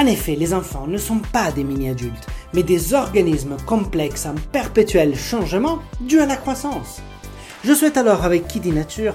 En effet, les enfants ne sont pas des mini-adultes, mais des organismes complexes en perpétuel changement dû à la croissance. Je souhaite alors avec Kiddy Nature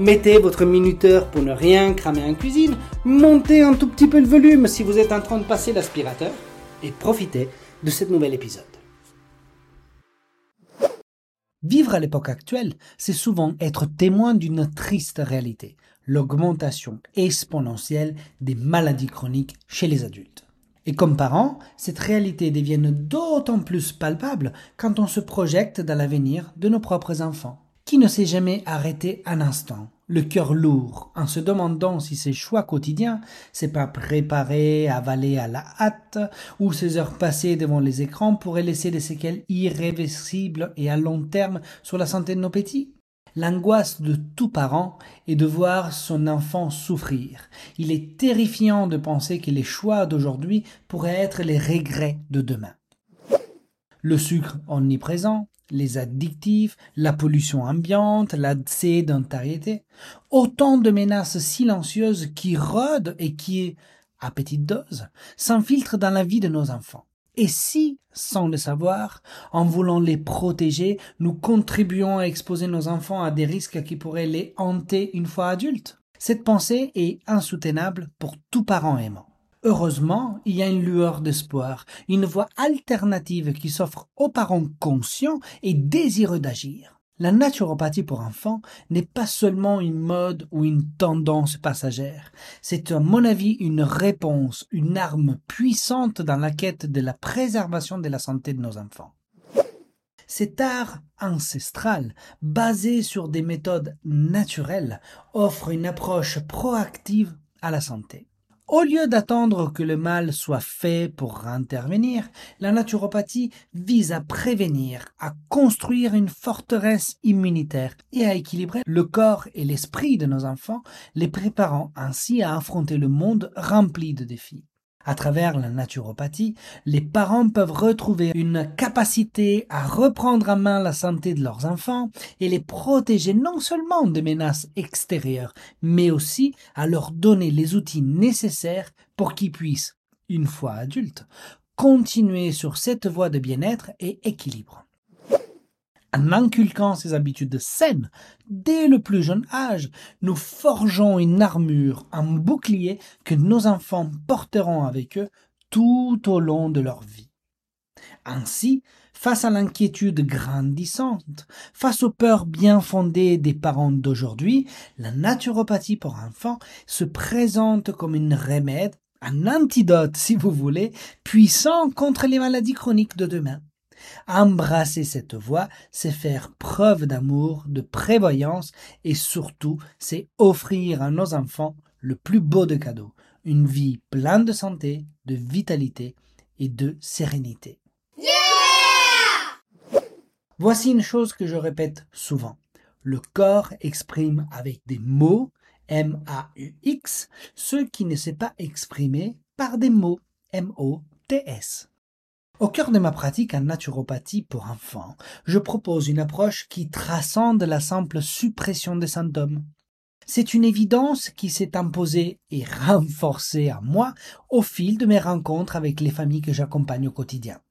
Mettez votre minuteur pour ne rien cramer en cuisine. Montez un tout petit peu le volume si vous êtes en train de passer l'aspirateur. Et profitez de cet nouvel épisode. Vivre à l'époque actuelle, c'est souvent être témoin d'une triste réalité, l'augmentation exponentielle des maladies chroniques chez les adultes. Et comme parents, cette réalité devient d'autant plus palpable quand on se projette dans l'avenir de nos propres enfants. Qui ne s'est jamais arrêté un instant, le cœur lourd, en se demandant si ses choix quotidiens, c'est pas préparer, avaler à la hâte, ou ses heures passées devant les écrans pourraient laisser des séquelles irréversibles et à long terme sur la santé de nos petits L'angoisse de tout parent est de voir son enfant souffrir. Il est terrifiant de penser que les choix d'aujourd'hui pourraient être les regrets de demain. Le sucre omniprésent, les addictifs, la pollution ambiante, la sédentarité, autant de menaces silencieuses qui rôdent et qui, à petite dose, s'infiltrent dans la vie de nos enfants. Et si, sans le savoir, en voulant les protéger, nous contribuons à exposer nos enfants à des risques qui pourraient les hanter une fois adultes? Cette pensée est insoutenable pour tout parent aimant. Heureusement, il y a une lueur d'espoir, une voie alternative qui s'offre aux parents conscients et désireux d'agir. La naturopathie pour enfants n'est pas seulement une mode ou une tendance passagère. C'est à mon avis une réponse, une arme puissante dans la quête de la préservation de la santé de nos enfants. Cet art ancestral, basé sur des méthodes naturelles, offre une approche proactive à la santé. Au lieu d'attendre que le mal soit fait pour intervenir, la naturopathie vise à prévenir, à construire une forteresse immunitaire et à équilibrer le corps et l'esprit de nos enfants, les préparant ainsi à affronter le monde rempli de défis. À travers la naturopathie, les parents peuvent retrouver une capacité à reprendre en main la santé de leurs enfants et les protéger non seulement des menaces extérieures, mais aussi à leur donner les outils nécessaires pour qu'ils puissent, une fois adultes, continuer sur cette voie de bien-être et équilibre. En inculquant ces habitudes saines dès le plus jeune âge, nous forgeons une armure, un bouclier que nos enfants porteront avec eux tout au long de leur vie. Ainsi, face à l'inquiétude grandissante, face aux peurs bien fondées des parents d'aujourd'hui, la naturopathie pour enfants se présente comme une remède, un antidote si vous voulez, puissant contre les maladies chroniques de demain. Embrasser cette voie, c'est faire preuve d'amour, de prévoyance et surtout, c'est offrir à nos enfants le plus beau de cadeaux, une vie pleine de santé, de vitalité et de sérénité. Voici une chose que je répète souvent. Le corps exprime avec des mots, M-A-U-X, ce qui ne s'est pas exprimé par des mots, M-O-T-S. Au cœur de ma pratique en naturopathie pour enfants, je propose une approche qui transcende la simple suppression des symptômes. C'est une évidence qui s'est imposée et renforcée à moi au fil de mes rencontres avec les familles que j'accompagne au quotidien.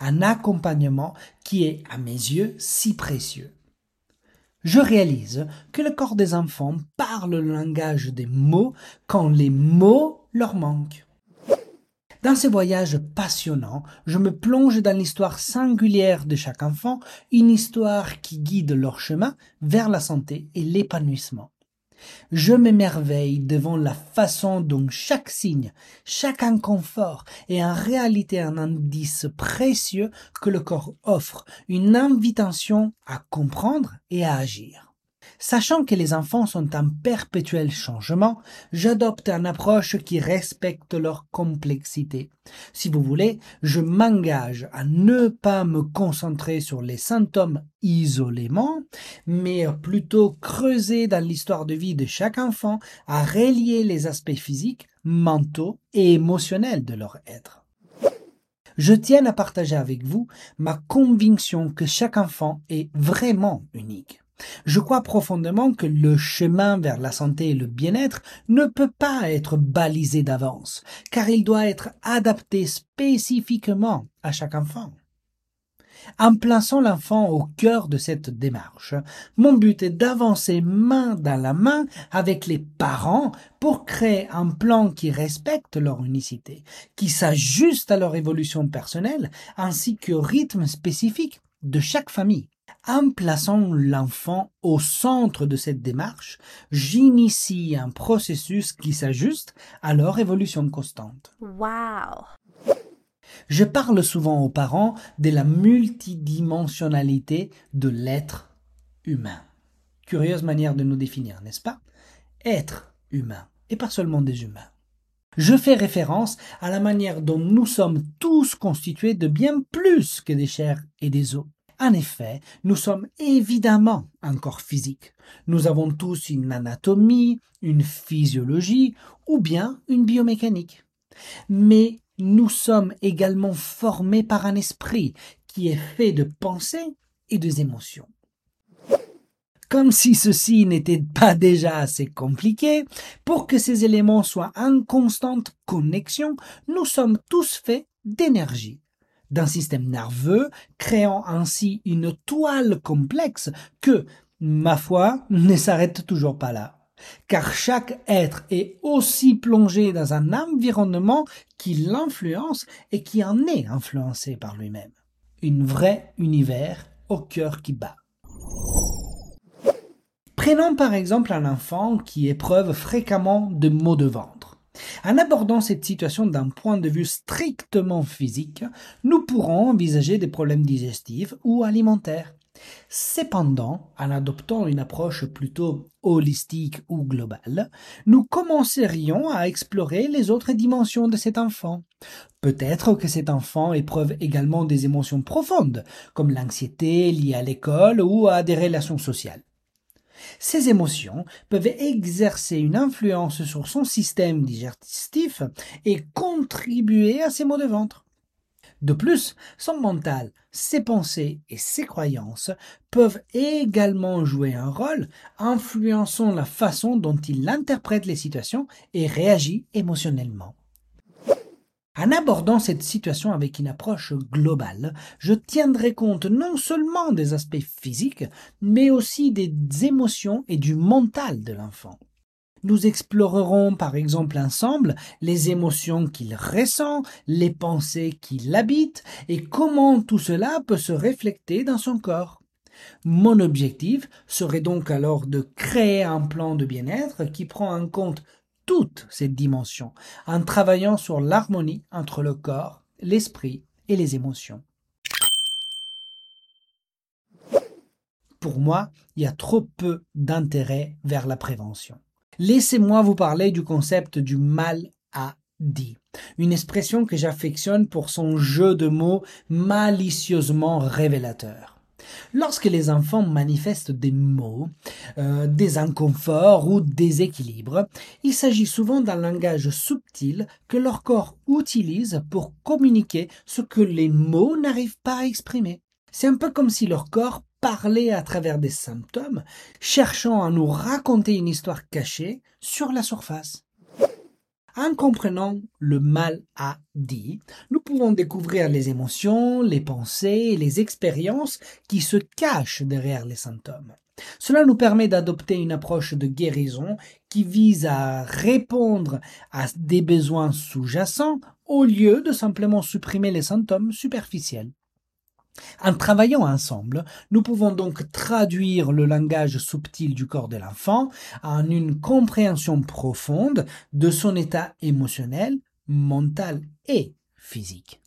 Un accompagnement qui est, à mes yeux, si précieux. Je réalise que le corps des enfants parle le langage des mots quand les mots leur manquent. Dans ces voyages passionnants, je me plonge dans l'histoire singulière de chaque enfant, une histoire qui guide leur chemin vers la santé et l'épanouissement. Je m'émerveille devant la façon dont chaque signe, chaque inconfort est en réalité un indice précieux que le corps offre, une invitation à comprendre et à agir. Sachant que les enfants sont en perpétuel changement, j'adopte une approche qui respecte leur complexité. Si vous voulez, je m'engage à ne pas me concentrer sur les symptômes isolément, mais plutôt creuser dans l'histoire de vie de chaque enfant, à relier les aspects physiques, mentaux et émotionnels de leur être. Je tiens à partager avec vous ma conviction que chaque enfant est vraiment unique. Je crois profondément que le chemin vers la santé et le bien-être ne peut pas être balisé d'avance, car il doit être adapté spécifiquement à chaque enfant. En plaçant l'enfant au cœur de cette démarche, mon but est d'avancer main dans la main avec les parents pour créer un plan qui respecte leur unicité, qui s'ajuste à leur évolution personnelle ainsi qu'au rythme spécifique de chaque famille. En plaçant l'enfant au centre de cette démarche, j'initie un processus qui s'ajuste à leur évolution constante. Wow! Je parle souvent aux parents de la multidimensionnalité de l'être humain. Curieuse manière de nous définir, n'est-ce pas? Être humain, et pas seulement des humains. Je fais référence à la manière dont nous sommes tous constitués de bien plus que des chairs et des os. En effet, nous sommes évidemment un corps physique. Nous avons tous une anatomie, une physiologie ou bien une biomécanique. Mais nous sommes également formés par un esprit qui est fait de pensées et de émotions. Comme si ceci n'était pas déjà assez compliqué, pour que ces éléments soient en constante connexion, nous sommes tous faits d'énergie d'un système nerveux, créant ainsi une toile complexe que, ma foi, ne s'arrête toujours pas là. Car chaque être est aussi plongé dans un environnement qui l'influence et qui en est influencé par lui-même. Une vraie univers au cœur qui bat. Prenons par exemple un enfant qui éprouve fréquemment de maux de ventre. En abordant cette situation d'un point de vue strictement physique, nous pourrons envisager des problèmes digestifs ou alimentaires. Cependant, en adoptant une approche plutôt holistique ou globale, nous commencerions à explorer les autres dimensions de cet enfant. Peut-être que cet enfant éprouve également des émotions profondes, comme l'anxiété liée à l'école ou à des relations sociales. Ces émotions peuvent exercer une influence sur son système digestif et contribuer à ses maux de ventre. De plus, son mental, ses pensées et ses croyances peuvent également jouer un rôle, influençant la façon dont il interprète les situations et réagit émotionnellement. En abordant cette situation avec une approche globale, je tiendrai compte non seulement des aspects physiques, mais aussi des émotions et du mental de l'enfant. Nous explorerons par exemple ensemble les émotions qu'il ressent, les pensées qui l'habitent et comment tout cela peut se refléter dans son corps. Mon objectif serait donc alors de créer un plan de bien-être qui prend en compte toute cette dimension en travaillant sur l'harmonie entre le corps, l'esprit et les émotions. Pour moi, il y a trop peu d'intérêt vers la prévention. Laissez-moi vous parler du concept du mal à dit, une expression que j'affectionne pour son jeu de mots malicieusement révélateur. Lorsque les enfants manifestent des maux, euh, des inconforts ou des équilibres, il s'agit souvent d'un langage subtil que leur corps utilise pour communiquer ce que les mots n'arrivent pas à exprimer. C'est un peu comme si leur corps parlait à travers des symptômes, cherchant à nous raconter une histoire cachée sur la surface. En comprenant le mal à dit, nous pouvons découvrir les émotions, les pensées les expériences qui se cachent derrière les symptômes. Cela nous permet d'adopter une approche de guérison qui vise à répondre à des besoins sous-jacents au lieu de simplement supprimer les symptômes superficiels. En travaillant ensemble, nous pouvons donc traduire le langage subtil du corps de l'enfant en une compréhension profonde de son état émotionnel, mental et physique.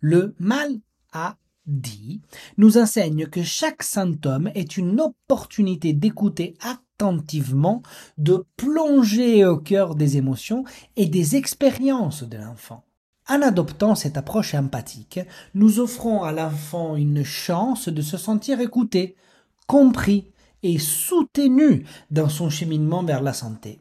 Le mal à dit nous enseigne que chaque symptôme est une opportunité d'écouter attentivement, de plonger au cœur des émotions et des expériences de l'enfant. En adoptant cette approche empathique, nous offrons à l'enfant une chance de se sentir écouté, compris et soutenu dans son cheminement vers la santé.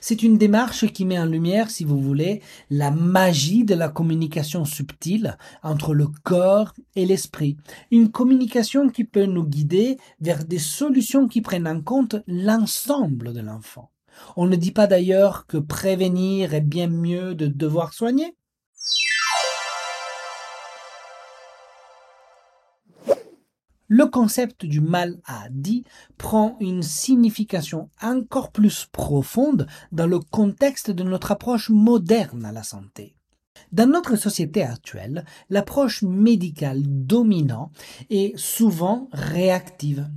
C'est une démarche qui met en lumière, si vous voulez, la magie de la communication subtile entre le corps et l'esprit. Une communication qui peut nous guider vers des solutions qui prennent en compte l'ensemble de l'enfant. On ne dit pas d'ailleurs que prévenir est bien mieux de devoir soigner le concept du mal à dit prend une signification encore plus profonde dans le contexte de notre approche moderne à la santé. Dans notre société actuelle, l'approche médicale dominante est souvent réactive.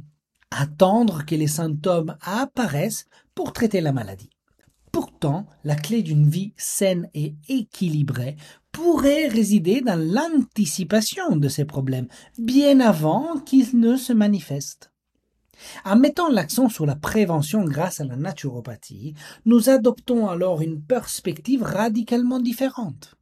Attendre que les symptômes apparaissent pour traiter la maladie. Pourtant, la clé d'une vie saine et équilibrée pourrait résider dans l'anticipation de ces problèmes, bien avant qu'ils ne se manifestent. En mettant l'accent sur la prévention grâce à la naturopathie, nous adoptons alors une perspective radicalement différente.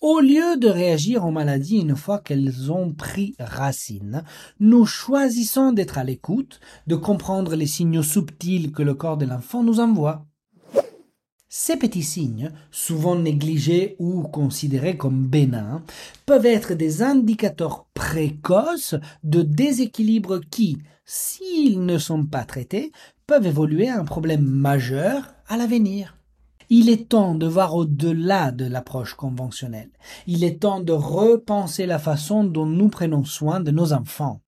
Au lieu de réagir aux maladies une fois qu'elles ont pris racine, nous choisissons d'être à l'écoute, de comprendre les signaux subtils que le corps de l'enfant nous envoie. Ces petits signes, souvent négligés ou considérés comme bénins, peuvent être des indicateurs précoces de déséquilibre qui, s'ils ne sont pas traités, peuvent évoluer à un problème majeur à l'avenir. Il est temps de voir au-delà de l'approche conventionnelle. Il est temps de repenser la façon dont nous prenons soin de nos enfants.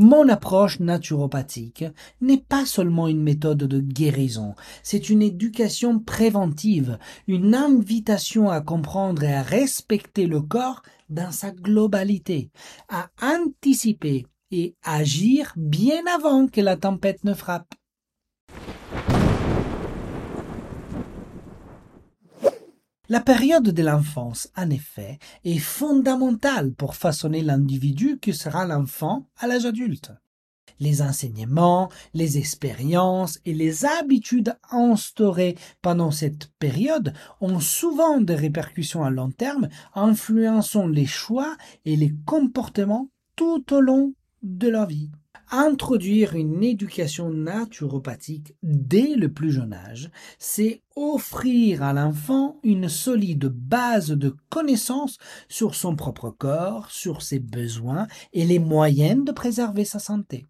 Mon approche naturopathique n'est pas seulement une méthode de guérison, c'est une éducation préventive, une invitation à comprendre et à respecter le corps dans sa globalité, à anticiper et agir bien avant que la tempête ne frappe. La période de l'enfance, en effet, est fondamentale pour façonner l'individu que sera l'enfant à l'âge adulte. Les enseignements, les expériences et les habitudes instaurées pendant cette période ont souvent des répercussions à long terme, influençant les choix et les comportements tout au long de leur vie. Introduire une éducation naturopathique dès le plus jeune âge, c'est offrir à l'enfant une solide base de connaissances sur son propre corps, sur ses besoins et les moyens de préserver sa santé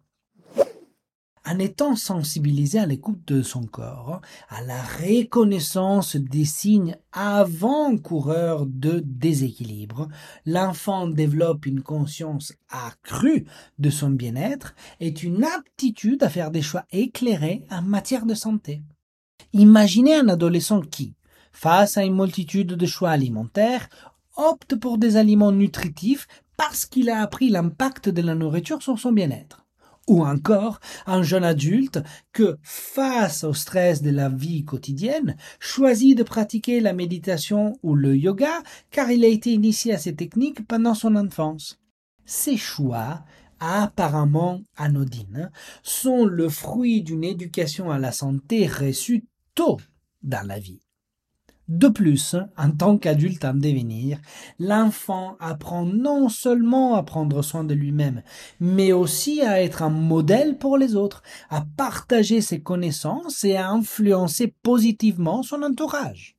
en étant sensibilisé à l'écoute de son corps, à la reconnaissance des signes avant-coureurs de déséquilibre, l'enfant développe une conscience accrue de son bien-être et une aptitude à faire des choix éclairés en matière de santé. Imaginez un adolescent qui, face à une multitude de choix alimentaires, opte pour des aliments nutritifs parce qu'il a appris l'impact de la nourriture sur son bien-être ou encore un jeune adulte que, face au stress de la vie quotidienne, choisit de pratiquer la méditation ou le yoga car il a été initié à ces techniques pendant son enfance. Ces choix apparemment anodines sont le fruit d'une éducation à la santé reçue tôt dans la vie. De plus, en tant qu'adulte en devenir, l'enfant apprend non seulement à prendre soin de lui-même, mais aussi à être un modèle pour les autres, à partager ses connaissances et à influencer positivement son entourage.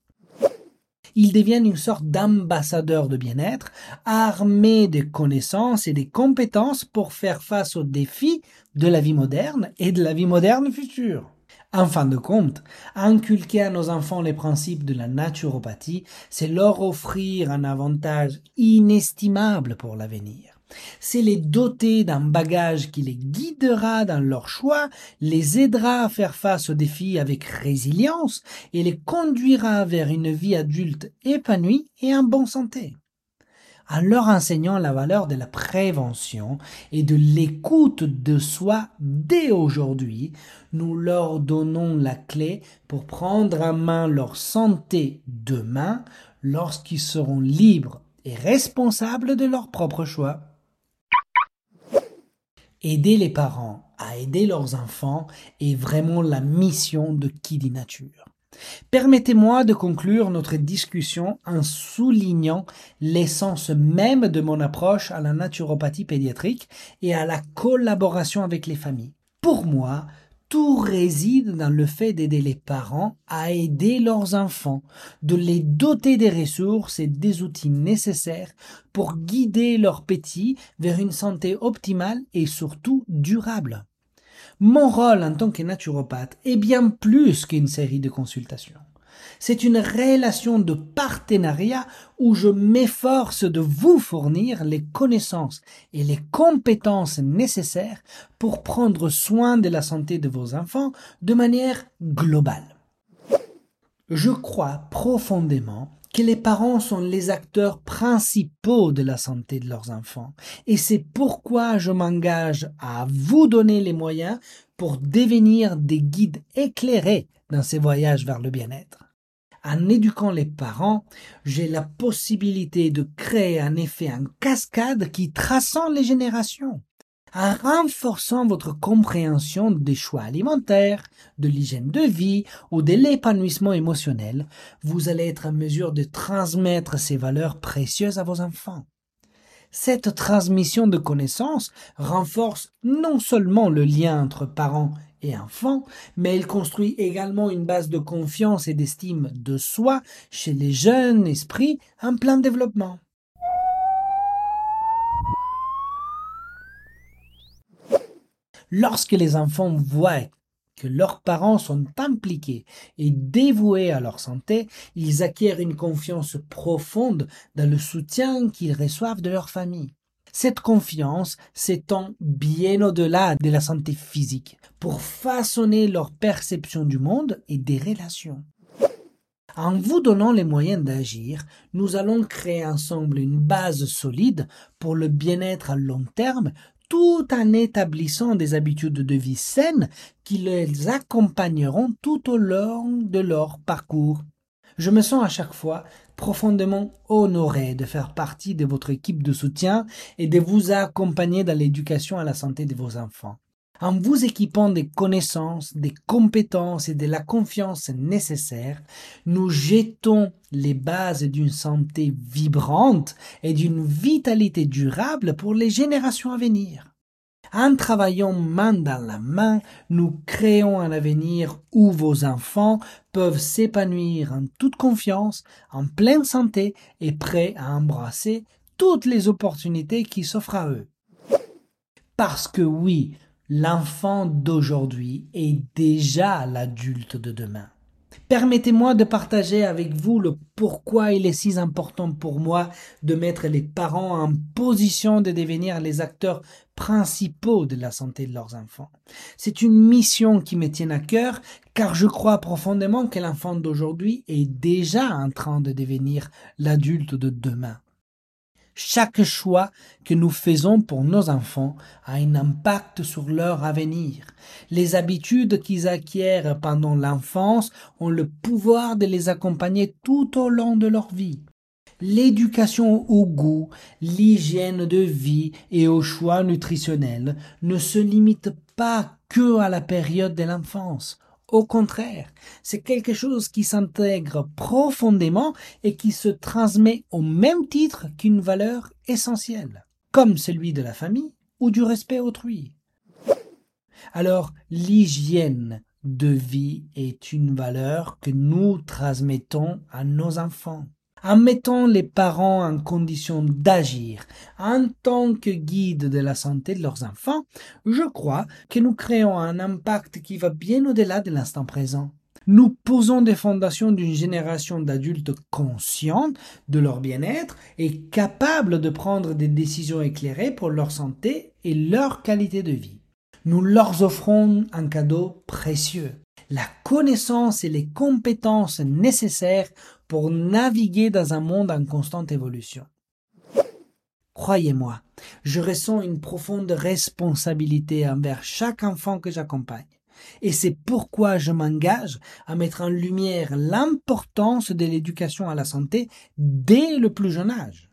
Il devient une sorte d'ambassadeur de bien-être, armé de connaissances et des compétences pour faire face aux défis de la vie moderne et de la vie moderne future. En fin de compte, inculquer à nos enfants les principes de la naturopathie, c'est leur offrir un avantage inestimable pour l'avenir. C'est les doter d'un bagage qui les guidera dans leurs choix, les aidera à faire face aux défis avec résilience et les conduira vers une vie adulte épanouie et en bonne santé en leur enseignant la valeur de la prévention et de l'écoute de soi dès aujourd'hui, nous leur donnons la clé pour prendre en main leur santé demain lorsqu'ils seront libres et responsables de leurs propres choix. Aider les parents à aider leurs enfants est vraiment la mission de dit Nature. Permettez-moi de conclure notre discussion en soulignant l'essence même de mon approche à la naturopathie pédiatrique et à la collaboration avec les familles. Pour moi, tout réside dans le fait d'aider les parents à aider leurs enfants, de les doter des ressources et des outils nécessaires pour guider leurs petits vers une santé optimale et surtout durable. Mon rôle en tant que naturopathe est bien plus qu'une série de consultations. C'est une relation de partenariat où je m'efforce de vous fournir les connaissances et les compétences nécessaires pour prendre soin de la santé de vos enfants de manière globale. Je crois profondément que les parents sont les acteurs principaux de la santé de leurs enfants. Et c'est pourquoi je m'engage à vous donner les moyens pour devenir des guides éclairés dans ces voyages vers le bien-être. En éduquant les parents, j'ai la possibilité de créer un effet en cascade qui transcende les générations en renforçant votre compréhension des choix alimentaires, de l'hygiène de vie ou de l'épanouissement émotionnel, vous allez être en mesure de transmettre ces valeurs précieuses à vos enfants. Cette transmission de connaissances renforce non seulement le lien entre parents et enfants, mais elle construit également une base de confiance et d'estime de soi chez les jeunes esprits en plein développement. Lorsque les enfants voient que leurs parents sont impliqués et dévoués à leur santé, ils acquièrent une confiance profonde dans le soutien qu'ils reçoivent de leur famille. Cette confiance s'étend bien au-delà de la santé physique pour façonner leur perception du monde et des relations. En vous donnant les moyens d'agir, nous allons créer ensemble une base solide pour le bien-être à long terme tout en établissant des habitudes de vie saines qui les accompagneront tout au long de leur parcours. Je me sens à chaque fois profondément honoré de faire partie de votre équipe de soutien et de vous accompagner dans l'éducation à la santé de vos enfants. En vous équipant des connaissances, des compétences et de la confiance nécessaires, nous jetons les bases d'une santé vibrante et d'une vitalité durable pour les générations à venir. En travaillant main dans la main, nous créons un avenir où vos enfants peuvent s'épanouir en toute confiance, en pleine santé et prêts à embrasser toutes les opportunités qui s'offrent à eux. Parce que oui, L'enfant d'aujourd'hui est déjà l'adulte de demain. Permettez-moi de partager avec vous le pourquoi il est si important pour moi de mettre les parents en position de devenir les acteurs principaux de la santé de leurs enfants. C'est une mission qui me tient à cœur car je crois profondément que l'enfant d'aujourd'hui est déjà en train de devenir l'adulte de demain. Chaque choix que nous faisons pour nos enfants a un impact sur leur avenir. Les habitudes qu'ils acquièrent pendant l'enfance ont le pouvoir de les accompagner tout au long de leur vie. L'éducation au goût, l'hygiène de vie et au choix nutritionnel ne se limite pas que à la période de l'enfance. Au contraire, c'est quelque chose qui s'intègre profondément et qui se transmet au même titre qu'une valeur essentielle, comme celui de la famille ou du respect autrui. Alors, l'hygiène de vie est une valeur que nous transmettons à nos enfants en mettant les parents en condition d'agir en tant que guide de la santé de leurs enfants, je crois que nous créons un impact qui va bien au-delà de l'instant présent. Nous posons des fondations d'une génération d'adultes conscients de leur bien-être et capables de prendre des décisions éclairées pour leur santé et leur qualité de vie. Nous leur offrons un cadeau précieux, la connaissance et les compétences nécessaires pour naviguer dans un monde en constante évolution. Croyez-moi, je ressens une profonde responsabilité envers chaque enfant que j'accompagne. Et c'est pourquoi je m'engage à mettre en lumière l'importance de l'éducation à la santé dès le plus jeune âge.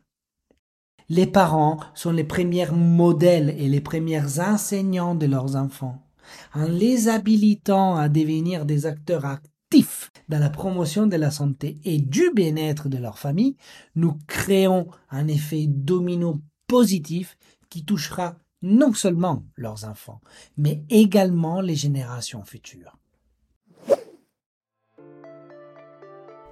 Les parents sont les premiers modèles et les premiers enseignants de leurs enfants en les habilitant à devenir des acteurs actifs dans la promotion de la santé et du bien-être de leur famille, nous créons un effet domino positif qui touchera non seulement leurs enfants, mais également les générations futures.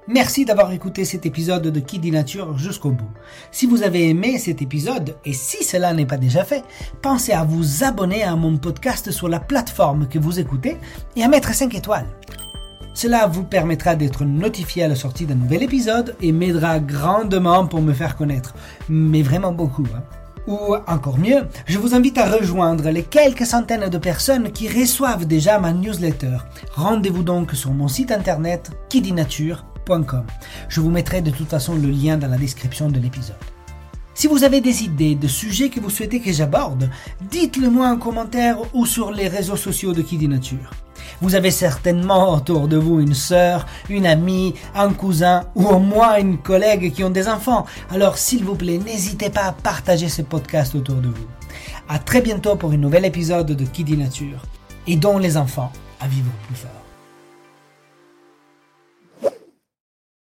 Merci d'avoir écouté cet épisode de Qui dit Nature jusqu'au bout. Si vous avez aimé cet épisode, et si cela n'est pas déjà fait, pensez à vous abonner à mon podcast sur la plateforme que vous écoutez et à mettre 5 étoiles. Cela vous permettra d'être notifié à la sortie d'un nouvel épisode et m'aidera grandement pour me faire connaître. Mais vraiment beaucoup. Hein. Ou encore mieux, je vous invite à rejoindre les quelques centaines de personnes qui reçoivent déjà ma newsletter. Rendez-vous donc sur mon site internet kidinature.com je vous mettrai de toute façon le lien dans la description de l'épisode. Si vous avez des idées de sujets que vous souhaitez que j'aborde, dites-le moi en commentaire ou sur les réseaux sociaux de Kidi Nature. Vous avez certainement autour de vous une sœur, une amie, un cousin ou au moins une collègue qui ont des enfants. Alors s'il vous plaît, n'hésitez pas à partager ce podcast autour de vous. À très bientôt pour un nouvel épisode de Kidi Nature et dont les enfants à vivre plus fort.